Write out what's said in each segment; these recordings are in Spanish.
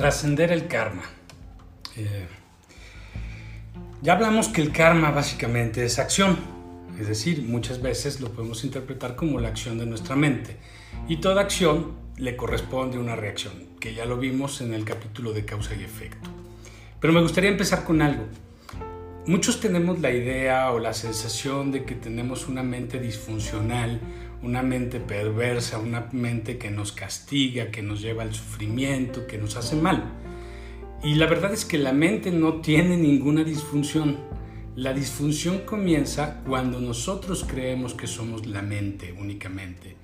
Trascender el karma. Eh, ya hablamos que el karma básicamente es acción, es decir, muchas veces lo podemos interpretar como la acción de nuestra mente y toda acción le corresponde una reacción, que ya lo vimos en el capítulo de causa y efecto. Pero me gustaría empezar con algo. Muchos tenemos la idea o la sensación de que tenemos una mente disfuncional, una mente perversa, una mente que nos castiga, que nos lleva al sufrimiento, que nos hace mal. Y la verdad es que la mente no tiene ninguna disfunción. La disfunción comienza cuando nosotros creemos que somos la mente únicamente.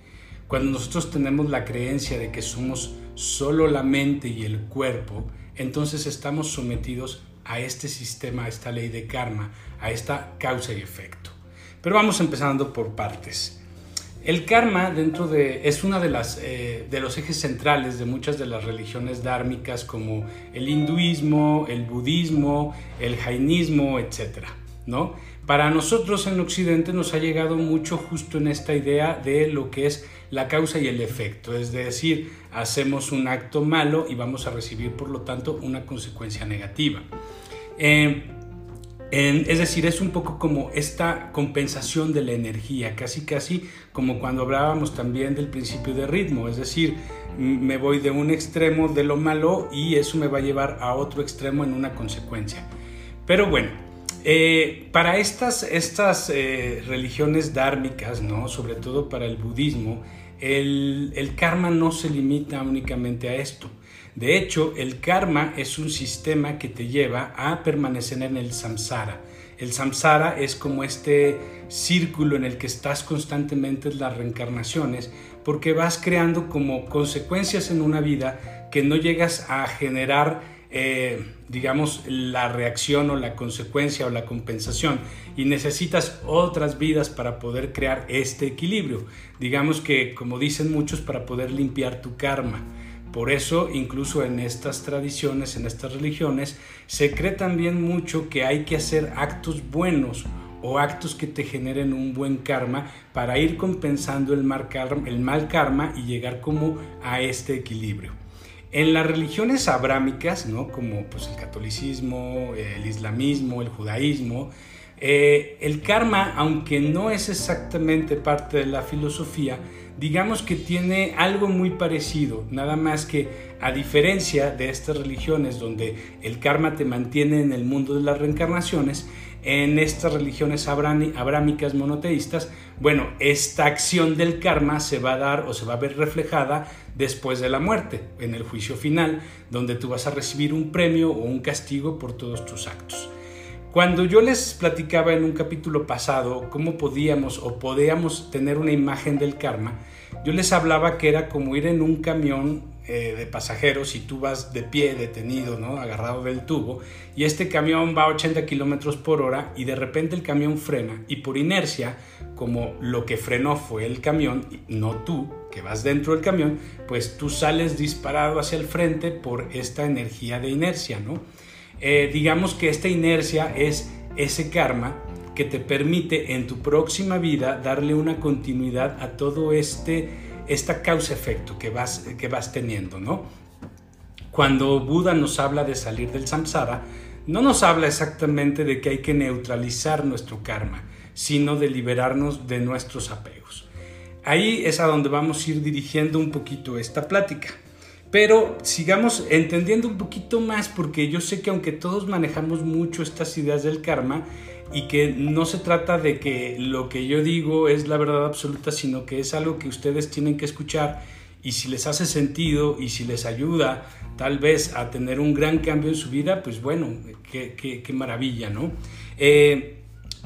Cuando nosotros tenemos la creencia de que somos solo la mente y el cuerpo, entonces estamos sometidos a este sistema, a esta ley de karma, a esta causa y efecto. Pero vamos empezando por partes. El karma dentro de es uno de, las, eh, de los ejes centrales de muchas de las religiones dármicas como el hinduismo, el budismo, el jainismo, etc. ¿no? Para nosotros en Occidente nos ha llegado mucho justo en esta idea de lo que es la causa y el efecto, es decir, hacemos un acto malo y vamos a recibir por lo tanto una consecuencia negativa. Eh, es decir, es un poco como esta compensación de la energía, casi casi como cuando hablábamos también del principio de ritmo, es decir, me voy de un extremo de lo malo y eso me va a llevar a otro extremo en una consecuencia. Pero bueno, eh, para estas, estas eh, religiones dármicas, ¿no? sobre todo para el budismo, el, el karma no se limita únicamente a esto. De hecho, el karma es un sistema que te lleva a permanecer en el samsara. El samsara es como este círculo en el que estás constantemente en las reencarnaciones porque vas creando como consecuencias en una vida que no llegas a generar, eh, digamos, la reacción o la consecuencia o la compensación y necesitas otras vidas para poder crear este equilibrio. Digamos que, como dicen muchos, para poder limpiar tu karma. Por eso, incluso en estas tradiciones, en estas religiones, se cree también mucho que hay que hacer actos buenos o actos que te generen un buen karma para ir compensando el mal karma, el mal karma y llegar como a este equilibrio. En las religiones abrámicas, ¿no? como pues, el catolicismo, el islamismo, el judaísmo, eh, el karma, aunque no es exactamente parte de la filosofía, digamos que tiene algo muy parecido, nada más que a diferencia de estas religiones donde el karma te mantiene en el mundo de las reencarnaciones, en estas religiones abrámicas monoteístas, bueno, esta acción del karma se va a dar o se va a ver reflejada después de la muerte, en el juicio final, donde tú vas a recibir un premio o un castigo por todos tus actos. Cuando yo les platicaba en un capítulo pasado cómo podíamos o podíamos tener una imagen del karma, yo les hablaba que era como ir en un camión eh, de pasajeros y tú vas de pie, detenido, ¿no? agarrado del tubo, y este camión va a 80 kilómetros por hora y de repente el camión frena y por inercia, como lo que frenó fue el camión, no tú, que vas dentro del camión, pues tú sales disparado hacia el frente por esta energía de inercia, ¿no? Eh, digamos que esta inercia es ese karma que te permite en tu próxima vida darle una continuidad a todo este esta causa-efecto que vas, que vas teniendo, ¿no? Cuando Buda nos habla de salir del samsara, no nos habla exactamente de que hay que neutralizar nuestro karma, sino de liberarnos de nuestros apegos. Ahí es a donde vamos a ir dirigiendo un poquito esta plática. Pero sigamos entendiendo un poquito más porque yo sé que aunque todos manejamos mucho estas ideas del karma y que no se trata de que lo que yo digo es la verdad absoluta, sino que es algo que ustedes tienen que escuchar y si les hace sentido y si les ayuda tal vez a tener un gran cambio en su vida, pues bueno, qué, maravilla, ¿no? Eh,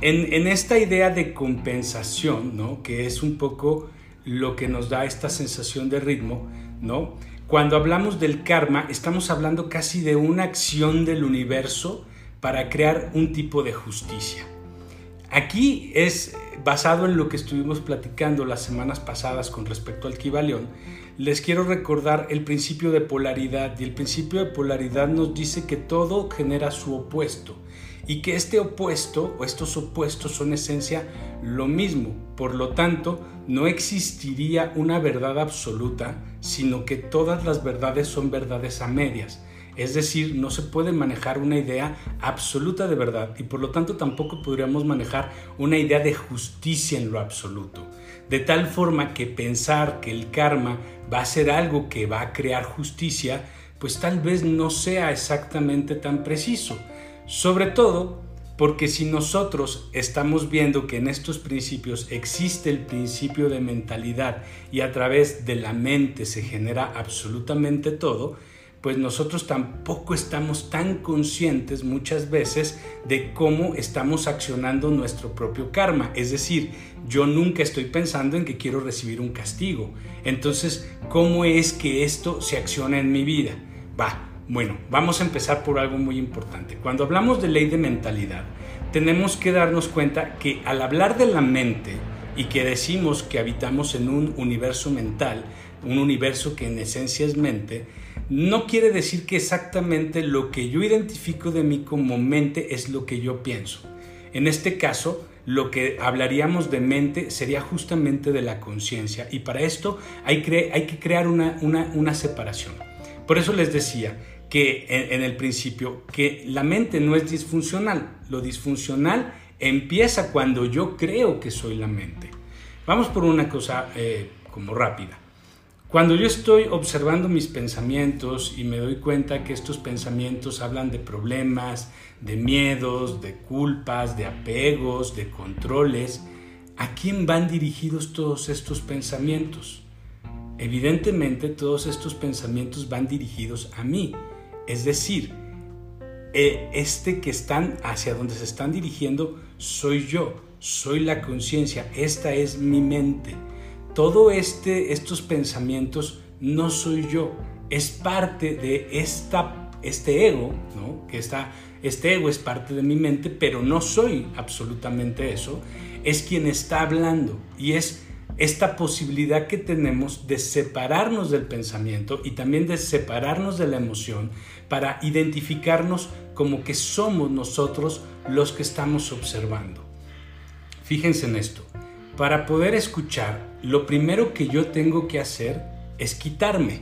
en, en, esta idea de compensación, ¿no? Que es un poco lo que nos da esta sensación de ritmo, ¿no? Cuando hablamos del karma, estamos hablando casi de una acción del universo para crear un tipo de justicia. Aquí es basado en lo que estuvimos platicando las semanas pasadas con respecto al Kibalión. Les quiero recordar el principio de polaridad y el principio de polaridad nos dice que todo genera su opuesto y que este opuesto o estos opuestos son esencia lo mismo. Por lo tanto, no existiría una verdad absoluta, sino que todas las verdades son verdades a medias. Es decir, no se puede manejar una idea absoluta de verdad y por lo tanto tampoco podríamos manejar una idea de justicia en lo absoluto. De tal forma que pensar que el karma va a ser algo que va a crear justicia, pues tal vez no sea exactamente tan preciso. Sobre todo porque si nosotros estamos viendo que en estos principios existe el principio de mentalidad y a través de la mente se genera absolutamente todo, pues nosotros tampoco estamos tan conscientes muchas veces de cómo estamos accionando nuestro propio karma. Es decir, yo nunca estoy pensando en que quiero recibir un castigo. Entonces, ¿cómo es que esto se acciona en mi vida? Va, bueno, vamos a empezar por algo muy importante. Cuando hablamos de ley de mentalidad, tenemos que darnos cuenta que al hablar de la mente y que decimos que habitamos en un universo mental, un universo que en esencia es mente, no quiere decir que exactamente lo que yo identifico de mí como mente es lo que yo pienso. En este caso, lo que hablaríamos de mente sería justamente de la conciencia y para esto hay, que crear una, separación. Por eso les decía, que en, el principio, que la mente no es disfuncional. Lo disfuncional empieza cuando yo creo que soy la mente. Vamos por una cosa eh, como rápida. Cuando yo estoy observando mis pensamientos y me doy cuenta que estos pensamientos hablan de problemas, de miedos, de culpas, de apegos, de controles, ¿a quién van dirigidos todos estos pensamientos? Evidentemente todos estos pensamientos van dirigidos a mí, es decir, eh, este que están hacia donde se están dirigiendo soy yo, soy la conciencia, esta es mi mente. Todo este, estos pensamientos no soy yo, es parte de esta, este ego, ¿no? que está, este ego es parte de mi mente, pero no soy absolutamente eso, es quien está hablando y es esta posibilidad que tenemos de separarnos del pensamiento y también de separarnos de la emoción para identificarnos como que somos nosotros los que estamos observando. Fíjense en esto. Para poder escuchar, lo primero que yo tengo que hacer es quitarme.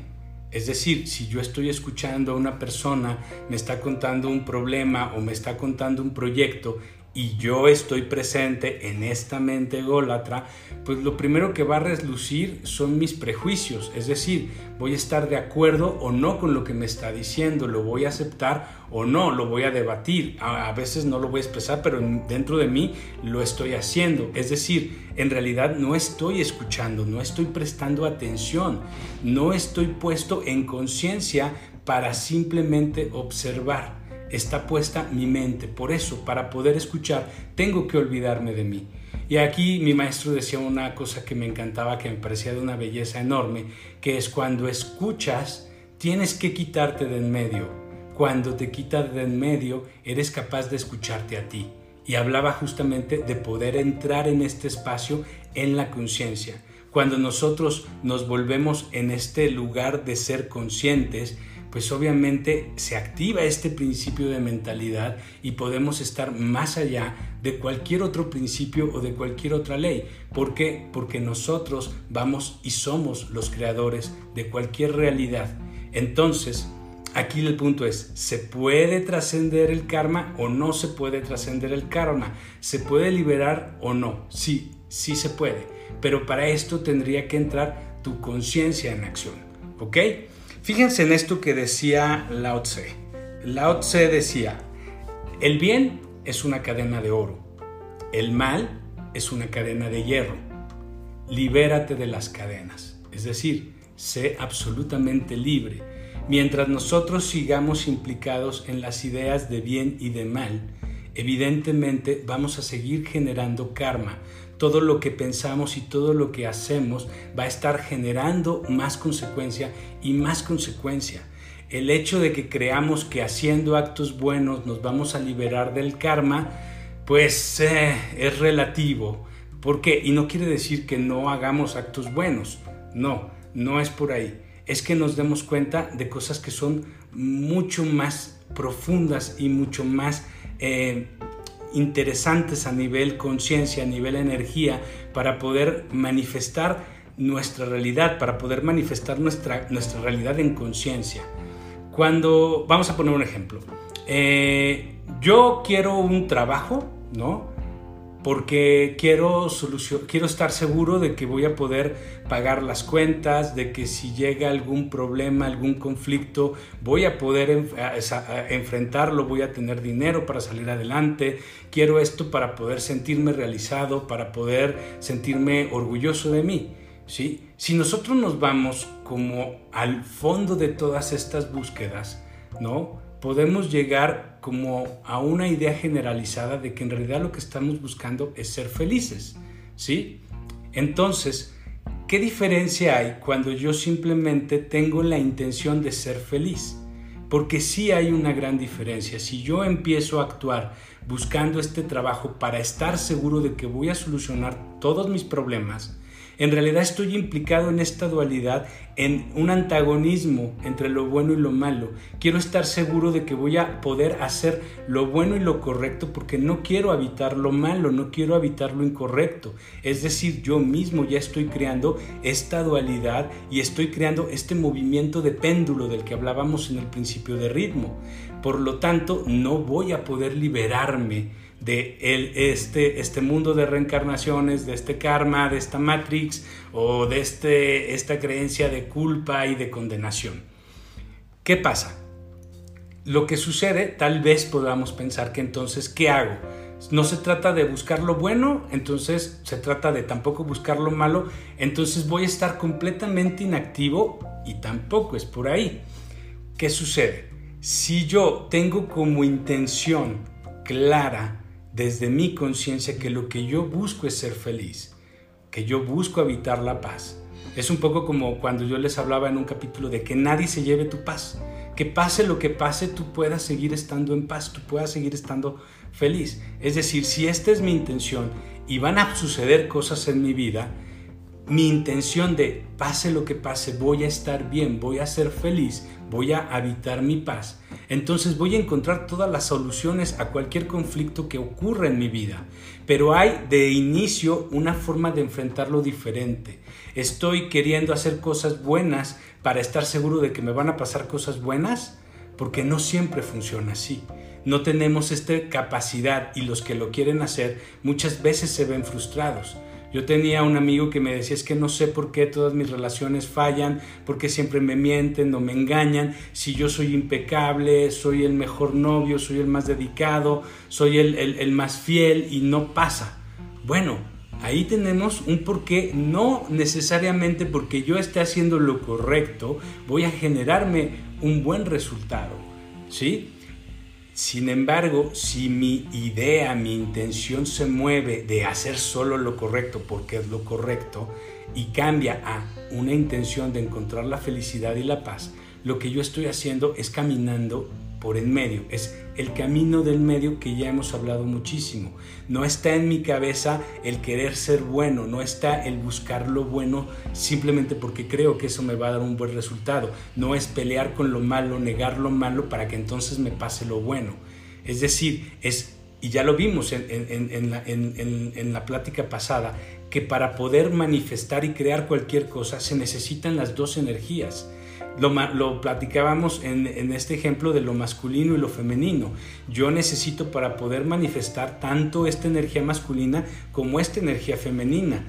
Es decir, si yo estoy escuchando a una persona, me está contando un problema o me está contando un proyecto y yo estoy presente en esta mente ególatra, pues lo primero que va a reslucir son mis prejuicios, es decir, voy a estar de acuerdo o no con lo que me está diciendo, lo voy a aceptar o no, lo voy a debatir, a, veces no lo voy a expresar, pero dentro de mí lo estoy haciendo, es decir, en realidad no estoy escuchando, no estoy prestando atención, no estoy puesto en conciencia para simplemente observar está puesta mi mente. Por eso, para poder escuchar, tengo que olvidarme de mí. Y aquí mi maestro decía una cosa que me encantaba, que me parecía de una belleza enorme, que es cuando escuchas, tienes que quitarte de en medio. Cuando te quitas de en medio, eres capaz de escucharte a ti. Y hablaba justamente de poder entrar en este espacio en la conciencia. Cuando nosotros nos volvemos en este lugar de ser conscientes, pues obviamente se activa este principio de mentalidad y podemos estar más allá de cualquier otro principio o de cualquier otra ley. ¿Por qué? Porque nosotros vamos y somos los creadores de cualquier realidad. Entonces, aquí el punto es, ¿se puede trascender el karma o no se puede trascender el karma? ¿Se puede liberar o no? Sí, sí se puede. Pero para esto tendría que entrar tu conciencia en acción. ¿Ok? Fíjense en esto que decía Lao Tse. Lao Tse decía, el bien es una cadena de oro, el mal es una cadena de hierro. Libérate de las cadenas, es decir, sé absolutamente libre. Mientras nosotros sigamos implicados en las ideas de bien y de mal, evidentemente vamos a seguir generando karma, todo lo que pensamos y todo lo que hacemos va a estar generando más consecuencia y más consecuencia. El hecho de que creamos que haciendo actos buenos nos vamos a liberar del karma, pues eh, es relativo. ¿Por qué? Y no quiere decir que no hagamos actos buenos. No, no es por ahí. Es que nos demos cuenta de cosas que son mucho más profundas y mucho más eh, interesantes a nivel conciencia, a nivel energía, para poder manifestar nuestra realidad, para poder manifestar nuestra, nuestra realidad en conciencia. cuando, vamos a poner un ejemplo, eh, yo quiero un trabajo, ¿no? Porque quiero, quiero estar seguro de que voy a poder pagar las cuentas, de que si llega algún problema, algún conflicto, voy a poder enfrentarlo, voy a tener dinero para salir adelante, quiero esto para poder sentirme realizado, para poder sentirme orgulloso de mí. ¿sí? Si nosotros nos vamos como al fondo de todas estas búsquedas, ¿no? Podemos llegar como a una idea generalizada de que en realidad lo que estamos buscando es ser felices, ¿sí? Entonces, ¿qué diferencia hay cuando yo simplemente tengo la intención de ser feliz? Porque sí hay una gran diferencia. Si yo empiezo a actuar buscando este trabajo para estar seguro de que voy a solucionar todos mis problemas, en realidad estoy implicado en esta dualidad, en un antagonismo entre lo bueno y lo malo. Quiero estar seguro de que voy a poder hacer lo bueno y lo correcto porque no quiero habitar lo malo, no quiero habitar lo incorrecto. Es decir, yo mismo ya estoy creando esta dualidad y estoy creando este movimiento de péndulo del que hablábamos en el principio de ritmo. Por lo tanto, no voy a poder liberarme de este, este mundo de reencarnaciones, de este karma, de esta matrix o de este, esta creencia de culpa y de condenación. ¿Qué pasa? Lo que sucede, tal vez podamos pensar que entonces, ¿qué hago? No se trata de buscar lo bueno, entonces se trata de tampoco buscar lo malo, entonces voy a estar completamente inactivo y tampoco es por ahí. ¿Qué sucede? Si yo tengo como intención clara desde mi conciencia que lo que yo busco es ser feliz, que yo busco habitar la paz. Es un poco como cuando yo les hablaba en un capítulo de que nadie se lleve tu paz, que pase lo que pase, tú puedas seguir estando en paz, tú puedas seguir estando feliz. Es decir, si esta es mi intención y van a suceder cosas en mi vida, mi intención de pase lo que pase, voy a estar bien, voy a ser feliz, voy a habitar mi paz, entonces voy a encontrar todas las soluciones a cualquier conflicto que ocurra en mi vida. Pero hay de inicio una forma de enfrentarlo diferente. Estoy queriendo hacer cosas buenas para estar seguro de que me van a pasar cosas buenas, porque no siempre funciona así. No tenemos esta capacidad y los que lo quieren hacer muchas veces se ven frustrados yo tenía un amigo que me decía, es que no sé por qué todas mis relaciones fallan, por qué siempre me mienten o me engañan, si yo soy impecable, soy el mejor novio, soy el más dedicado, soy el, el, más fiel y no pasa. Bueno, ahí tenemos un porqué, no necesariamente porque yo esté haciendo lo correcto, voy a generarme un buen resultado, ¿sí? Sin embargo, si mi idea, mi intención se mueve de hacer solo lo correcto porque es lo correcto y cambia a una intención de encontrar la felicidad y la paz, lo que yo estoy haciendo es caminando por en medio, es el camino del medio que ya hemos hablado muchísimo. No está en mi cabeza el querer ser bueno, no está el buscar lo bueno simplemente porque creo que eso me va a dar un buen resultado. No es pelear con lo malo, negar lo malo para que entonces me pase lo bueno. Es decir, es, y ya lo vimos en, en, la, en la plática pasada, que para poder manifestar y crear cualquier cosa se necesitan las dos energías lo, platicábamos en, en, este ejemplo de lo masculino y lo femenino. Yo necesito para poder manifestar tanto esta energía masculina como esta energía femenina.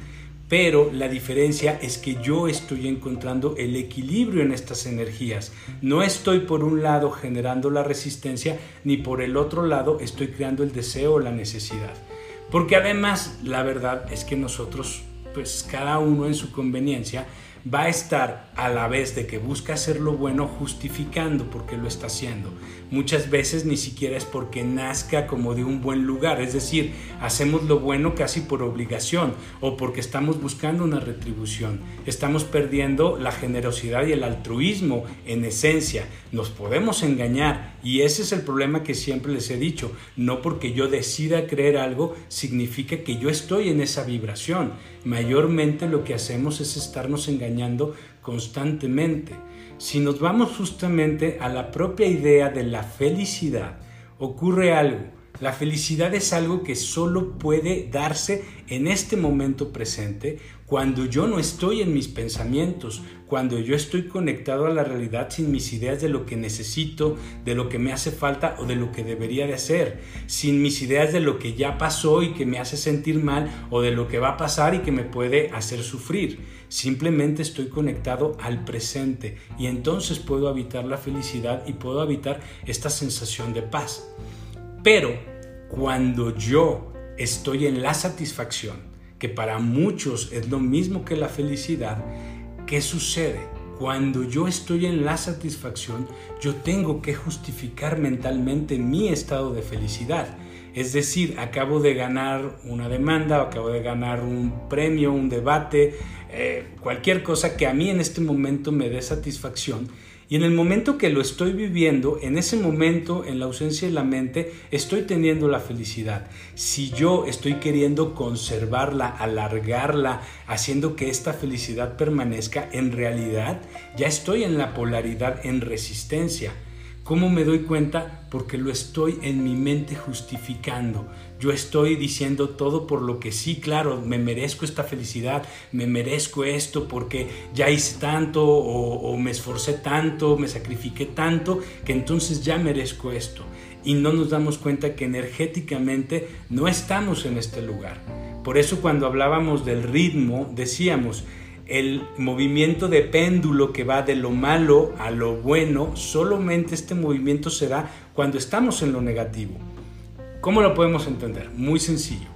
Pero la diferencia es que yo estoy encontrando el equilibrio en estas energías. No estoy por un lado generando la resistencia, ni por el otro lado estoy creando el deseo o la necesidad. Porque además la verdad es que nosotros, pues cada uno en su conveniencia, va a estar a la vez de que busca hacer lo bueno justificando por qué lo está haciendo. Muchas veces ni siquiera es porque nazca como de un buen lugar, es decir, hacemos lo bueno casi por obligación o porque estamos buscando una retribución. Estamos perdiendo la generosidad y el altruismo en esencia. Nos podemos engañar y ese es el problema que siempre les he dicho. No porque yo decida creer algo significa que yo estoy en esa vibración. Mayormente lo que hacemos es estarnos engañando constantemente. Si nos vamos justamente a la propia idea de la felicidad, ocurre algo. La felicidad es algo que solo puede darse en este momento presente cuando yo no estoy en mis pensamientos, cuando yo estoy conectado a la realidad sin mis ideas de lo que necesito, de lo que me hace falta o de lo que debería de hacer, sin mis ideas de lo que ya pasó y que me hace sentir mal o de lo que va a pasar y que me puede hacer sufrir. Simplemente estoy conectado al presente y entonces puedo habitar la felicidad y puedo habitar esta sensación de paz. Pero cuando yo estoy en la satisfacción, que para muchos es lo mismo que la felicidad, ¿qué sucede? Cuando yo estoy en la satisfacción, yo tengo que justificar mentalmente mi estado de felicidad. Es decir, acabo de ganar una demanda, acabo de ganar un premio, un debate, eh, cualquier cosa que a mí en este momento me dé satisfacción y en el momento que lo estoy viviendo, en ese momento, en la ausencia de la mente, estoy teniendo la felicidad. Si yo estoy queriendo conservarla, alargarla, haciendo que esta felicidad permanezca, en realidad ya estoy en la polaridad, en resistencia. ¿Cómo me doy cuenta? Porque lo estoy en mi mente justificando. Yo estoy diciendo todo por lo que sí, claro, me merezco esta felicidad, me merezco esto porque ya hice tanto o, me esforcé tanto, me sacrifiqué tanto, que entonces ya merezco esto. Y no nos damos cuenta que energéticamente no estamos en este lugar. Por eso cuando hablábamos del ritmo, decíamos, el movimiento de péndulo que va de lo malo a lo bueno, solamente este movimiento se da cuando estamos en lo negativo. ¿Cómo lo podemos entender? Muy sencillo.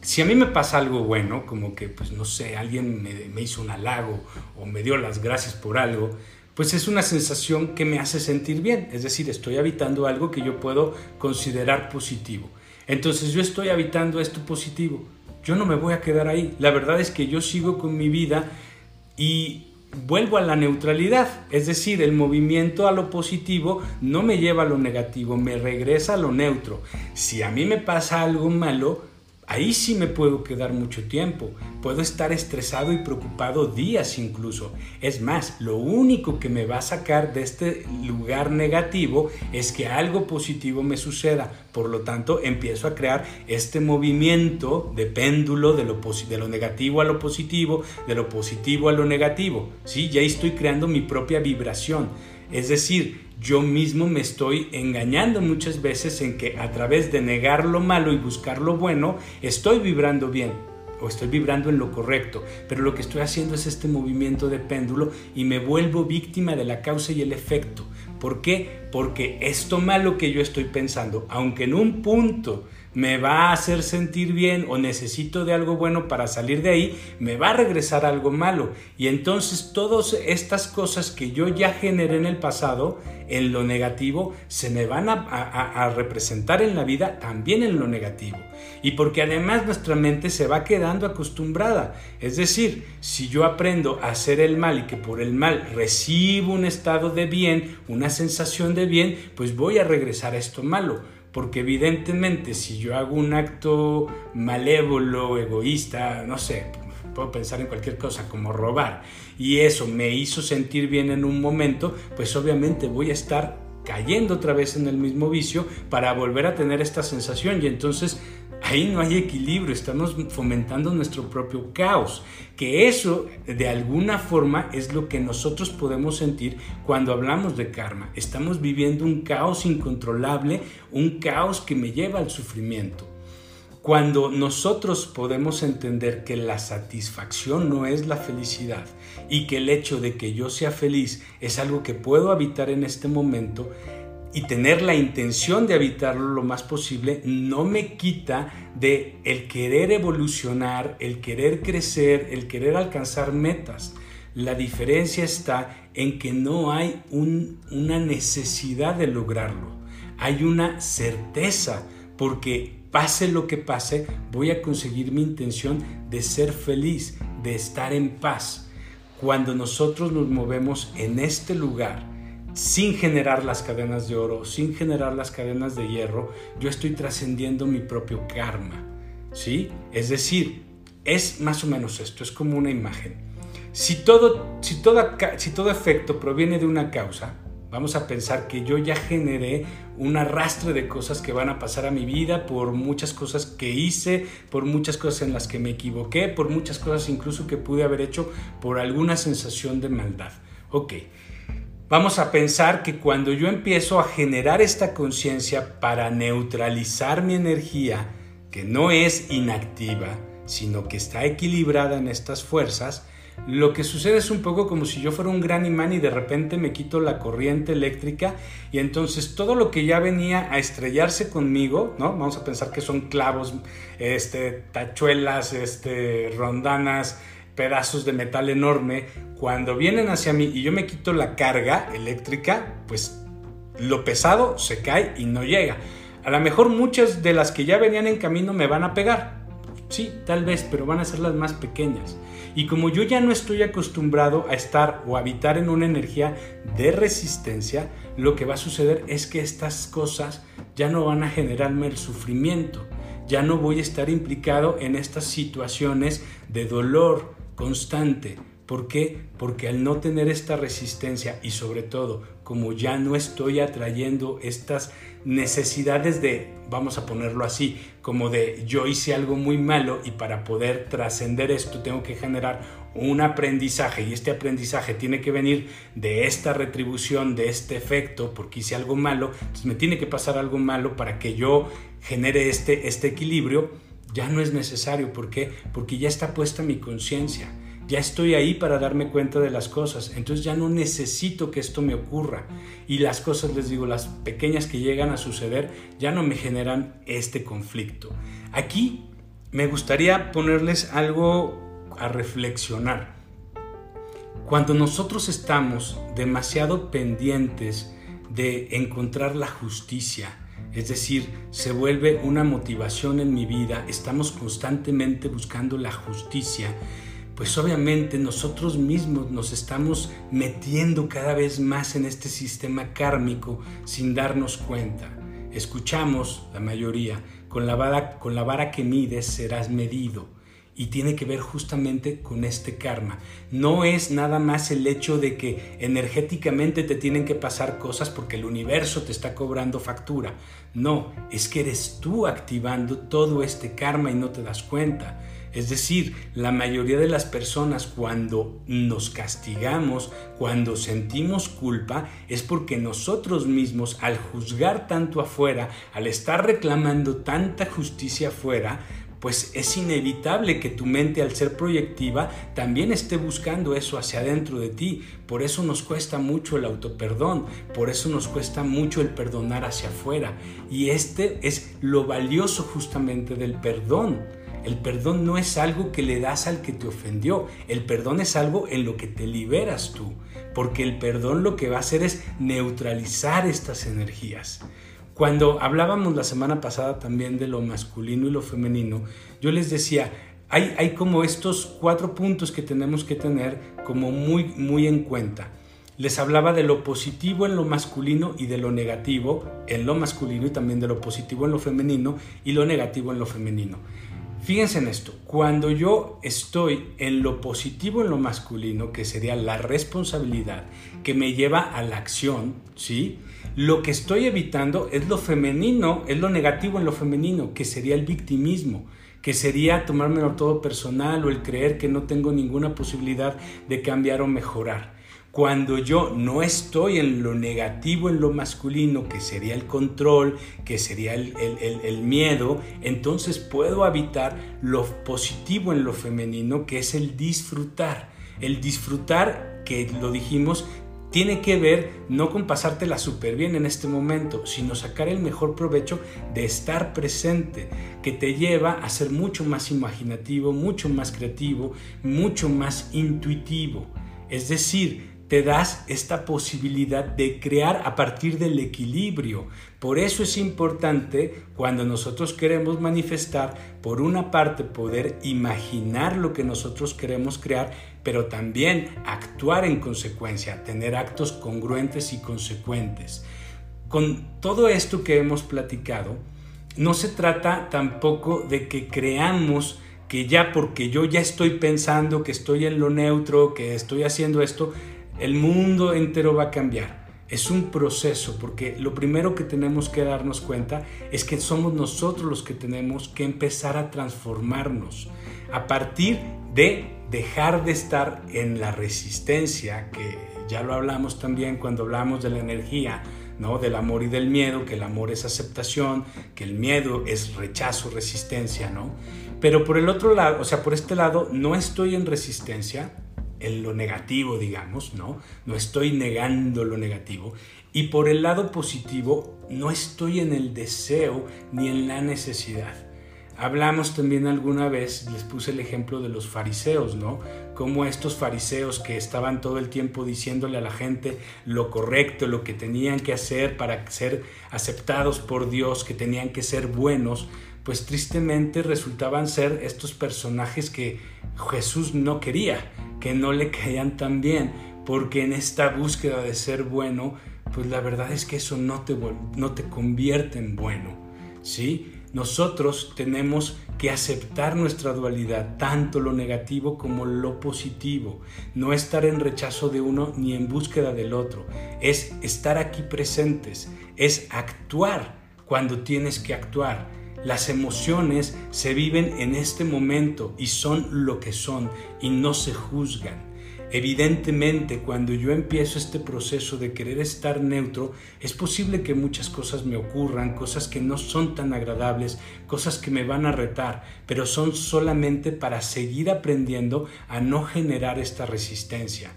Si a mí me pasa algo bueno, como que, pues no sé, alguien me, hizo un halago o me dio las gracias por algo, pues es una sensación que me hace sentir bien. Es decir, estoy habitando algo que yo puedo considerar positivo. Entonces yo estoy habitando esto positivo yo no me voy a quedar ahí. La verdad es que yo sigo con mi vida y vuelvo a la neutralidad, es decir, el movimiento a lo positivo no me lleva a lo negativo, me regresa a lo neutro. Si a mí me pasa algo malo, Ahí sí me puedo quedar mucho tiempo, puedo estar estresado y preocupado días incluso. Es más, lo único que me va a sacar de este lugar negativo es que algo positivo me suceda. Por lo tanto, empiezo a crear este movimiento de péndulo de lo, negativo a lo positivo, de lo positivo a lo negativo. ¿sí? Ya estoy creando mi propia vibración. Es decir, yo mismo me estoy engañando muchas veces en que a través de negar lo malo y buscar lo bueno, estoy vibrando bien o estoy vibrando en lo correcto, pero lo que estoy haciendo es este movimiento de péndulo y me vuelvo víctima de la causa y el efecto. ¿Por qué? Porque esto malo que yo estoy pensando, aunque en un punto me va a hacer sentir bien o necesito de algo bueno para salir de ahí, me va a regresar algo malo. Y entonces todas estas cosas que yo ya generé en el pasado, en lo negativo, se me van a, representar en la vida también en lo negativo. Y porque además nuestra mente se va quedando acostumbrada. Es decir, si yo aprendo a hacer el mal y que por el mal recibo un estado de bien, una sensación de bien, pues voy a regresar a esto malo porque evidentemente si yo hago un acto malévolo, egoísta, no sé, puedo pensar en cualquier cosa como robar, y eso me hizo sentir bien en un momento, pues obviamente voy a estar cayendo otra vez en el mismo vicio para volver a tener esta sensación y entonces ahí no hay equilibrio, estamos fomentando nuestro propio caos, que eso de alguna forma es lo que nosotros podemos sentir cuando hablamos de karma. Estamos viviendo un caos incontrolable, un caos que me lleva al sufrimiento. Cuando nosotros podemos entender que la satisfacción no es la felicidad y que el hecho de que yo sea feliz es algo que puedo habitar en este momento, y tener la intención de habitarlo lo más posible no me quita de el querer evolucionar, el querer crecer, el querer alcanzar metas. La diferencia está en que no hay una necesidad de lograrlo, hay una certeza, porque pase lo que pase, voy a conseguir mi intención de ser feliz, de estar en paz. Cuando nosotros nos movemos en este lugar, sin generar las cadenas de oro, sin generar las cadenas de hierro, yo estoy trascendiendo mi propio karma. ¿Sí? Es decir, es más o menos esto, es como una imagen. Si todo, si si todo efecto proviene de una causa, Vamos a pensar que yo ya generé un arrastre de cosas que van a pasar a mi vida por muchas cosas que hice, por muchas cosas en las que me equivoqué, por muchas cosas incluso que pude haber hecho por alguna sensación de maldad. Ok, vamos a pensar que cuando yo empiezo a generar esta conciencia para neutralizar mi energía, que no es inactiva, sino que está equilibrada en estas fuerzas, lo que sucede es un poco como si yo fuera un gran imán y de repente me quito la corriente eléctrica y entonces todo lo que ya venía a estrellarse conmigo, ¿no? Vamos a pensar que son clavos, este, tachuelas, este, rondanas, pedazos de metal enorme, cuando vienen hacia mí y yo me quito la carga eléctrica, pues lo pesado se cae y no llega. A lo mejor muchas de las que ya venían en camino me van a pegar. Sí, tal vez, pero van a ser las más pequeñas. Y como yo ya no estoy acostumbrado a estar o habitar en una energía de resistencia, lo que va a suceder es que estas cosas ya no van a generarme el sufrimiento. Ya no voy a estar implicado en estas situaciones de dolor constante. ¿Por qué? Porque al no tener esta resistencia y sobre todo como ya no estoy atrayendo estas necesidades de, vamos a ponerlo así, como de yo hice algo muy malo y para poder trascender esto tengo que generar un aprendizaje y este aprendizaje tiene que venir de esta retribución, de este efecto, porque hice algo malo, entonces me tiene que pasar algo malo para que yo genere este, este equilibrio, ya no es necesario. ¿Por qué? Porque ya está puesta mi conciencia ya estoy ahí para darme cuenta de las cosas, entonces ya no necesito que esto me ocurra. Y las cosas, les digo, las pequeñas que llegan a suceder, ya no me generan este conflicto. Aquí me gustaría ponerles algo a reflexionar. Cuando nosotros estamos demasiado pendientes de encontrar la justicia, es decir, se vuelve una motivación en mi vida, estamos constantemente buscando la justicia, pues obviamente nosotros mismos nos estamos metiendo cada vez más en este sistema kármico sin darnos cuenta. Escuchamos, la mayoría, con la vara, con la vara que mides serás medido. Y tiene que ver justamente con este karma. No es nada más el hecho de que energéticamente te tienen que pasar cosas porque el universo te está cobrando factura. No, es que eres tú activando todo este karma y no te das cuenta. Es decir, la mayoría de las personas cuando nos castigamos, cuando sentimos culpa, es porque nosotros mismos al juzgar tanto afuera, al estar reclamando tanta justicia afuera, pues es inevitable que tu mente al ser proyectiva también esté buscando eso hacia adentro de ti. Por eso nos cuesta mucho el autoperdón, por eso nos cuesta mucho el perdonar hacia afuera. Y este es lo valioso justamente del perdón el perdón no es algo que le das al que te ofendió, el perdón es algo en lo que te liberas tú, porque el perdón lo que va a hacer es neutralizar estas energías. Cuando hablábamos la semana pasada también de lo masculino y lo femenino, yo les decía, hay, hay como estos cuatro puntos que tenemos que tener como muy, muy en cuenta les hablaba de lo positivo en lo masculino y de lo negativo en lo masculino y también de lo positivo en lo femenino y lo negativo en lo femenino. Fíjense en esto, cuando yo estoy en lo positivo en lo masculino, que sería la responsabilidad que me lleva a la acción, ¿sí? Lo que estoy evitando es lo femenino, es lo negativo en lo femenino, que sería el victimismo, que sería tomármelo todo personal o el creer que no tengo ninguna posibilidad de cambiar o mejorar. Cuando yo no estoy en lo negativo, en lo masculino, que sería el control, que sería el, miedo, entonces puedo habitar lo positivo en lo femenino, que es el disfrutar. El disfrutar, que lo dijimos, tiene que ver no con pasártela súper bien en este momento, sino sacar el mejor provecho de estar presente, que te lleva a ser mucho más imaginativo, mucho más creativo, mucho más intuitivo. Es decir, te das esta posibilidad de crear a partir del equilibrio. Por eso es importante cuando nosotros queremos manifestar, por una parte, poder imaginar lo que nosotros queremos crear, pero también actuar en consecuencia, tener actos congruentes y consecuentes. Con todo esto que hemos platicado, no se trata tampoco de que creamos que ya porque yo ya estoy pensando que estoy en lo neutro, que estoy haciendo esto, el mundo entero va a cambiar. Es un proceso, porque lo primero que tenemos que darnos cuenta es que somos nosotros los que tenemos que empezar a transformarnos a partir de dejar de estar en la resistencia, que ya lo hablamos también cuando hablamos de la energía, ¿no? Del amor y del miedo, que el amor es aceptación, que el miedo es rechazo, resistencia, ¿no? Pero por el otro lado, o sea, por este lado, no estoy en resistencia, en lo negativo, digamos, ¿no? No estoy negando lo negativo. Y por el lado positivo, no estoy en el deseo ni en la necesidad. Hablamos también alguna vez, les puse el ejemplo de los fariseos, ¿no? Como estos fariseos que estaban todo el tiempo diciéndole a la gente lo correcto, lo que tenían que hacer para ser aceptados por Dios, que tenían que ser buenos, pues tristemente resultaban ser estos personajes que Jesús no quería, que no le caían tan bien, porque en esta búsqueda de ser bueno, pues la verdad es que eso no te, no te convierte en bueno, ¿sí? Nosotros tenemos que aceptar nuestra dualidad, tanto lo negativo como lo positivo, no estar en rechazo de uno ni en búsqueda del otro, es estar aquí presentes, es actuar cuando tienes que actuar, las emociones se viven en este momento y son lo que son y no se juzgan. Evidentemente, cuando yo empiezo este proceso de querer estar neutro, es posible que muchas cosas me ocurran, cosas que no son tan agradables, cosas que me van a retar, pero son solamente para seguir aprendiendo a no generar esta resistencia.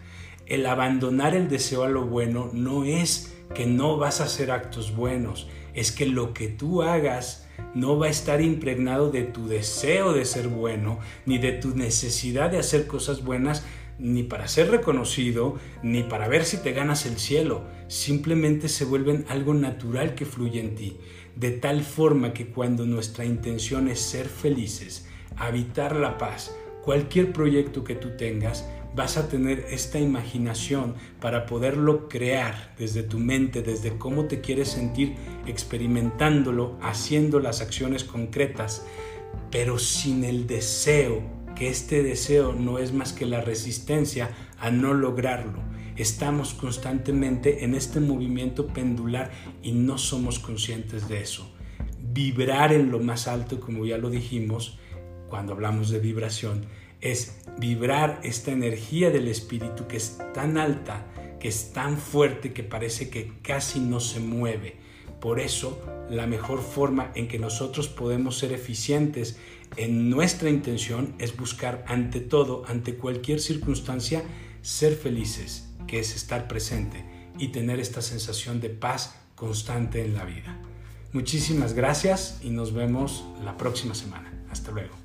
El abandonar el deseo a lo bueno no es que no vas a hacer actos buenos, es que lo que tú hagas no va a estar impregnado de tu deseo de ser bueno, ni de tu necesidad de hacer cosas buenas, ni para ser reconocido, ni para ver si te ganas el cielo. Simplemente se vuelven algo natural que fluye en ti, de tal forma que cuando nuestra intención es ser felices, habitar la paz, cualquier proyecto que tú tengas, vas a tener esta imaginación para poderlo crear desde tu mente, desde cómo te quieres sentir experimentándolo, haciendo las acciones concretas, pero sin el deseo, este deseo no es más que la resistencia a no lograrlo. Estamos constantemente en este movimiento pendular y no somos conscientes de eso. Vibrar en lo más alto, como ya lo dijimos cuando hablamos de vibración, es vibrar esta energía del espíritu que es tan alta, que es tan fuerte que parece que casi no se mueve. Por eso, la mejor forma en que nosotros podemos ser eficientes en nuestra intención es buscar ante todo, ante cualquier circunstancia, ser felices, que es estar presente y tener esta sensación de paz constante en la vida. Muchísimas gracias y nos vemos la próxima semana. Hasta luego.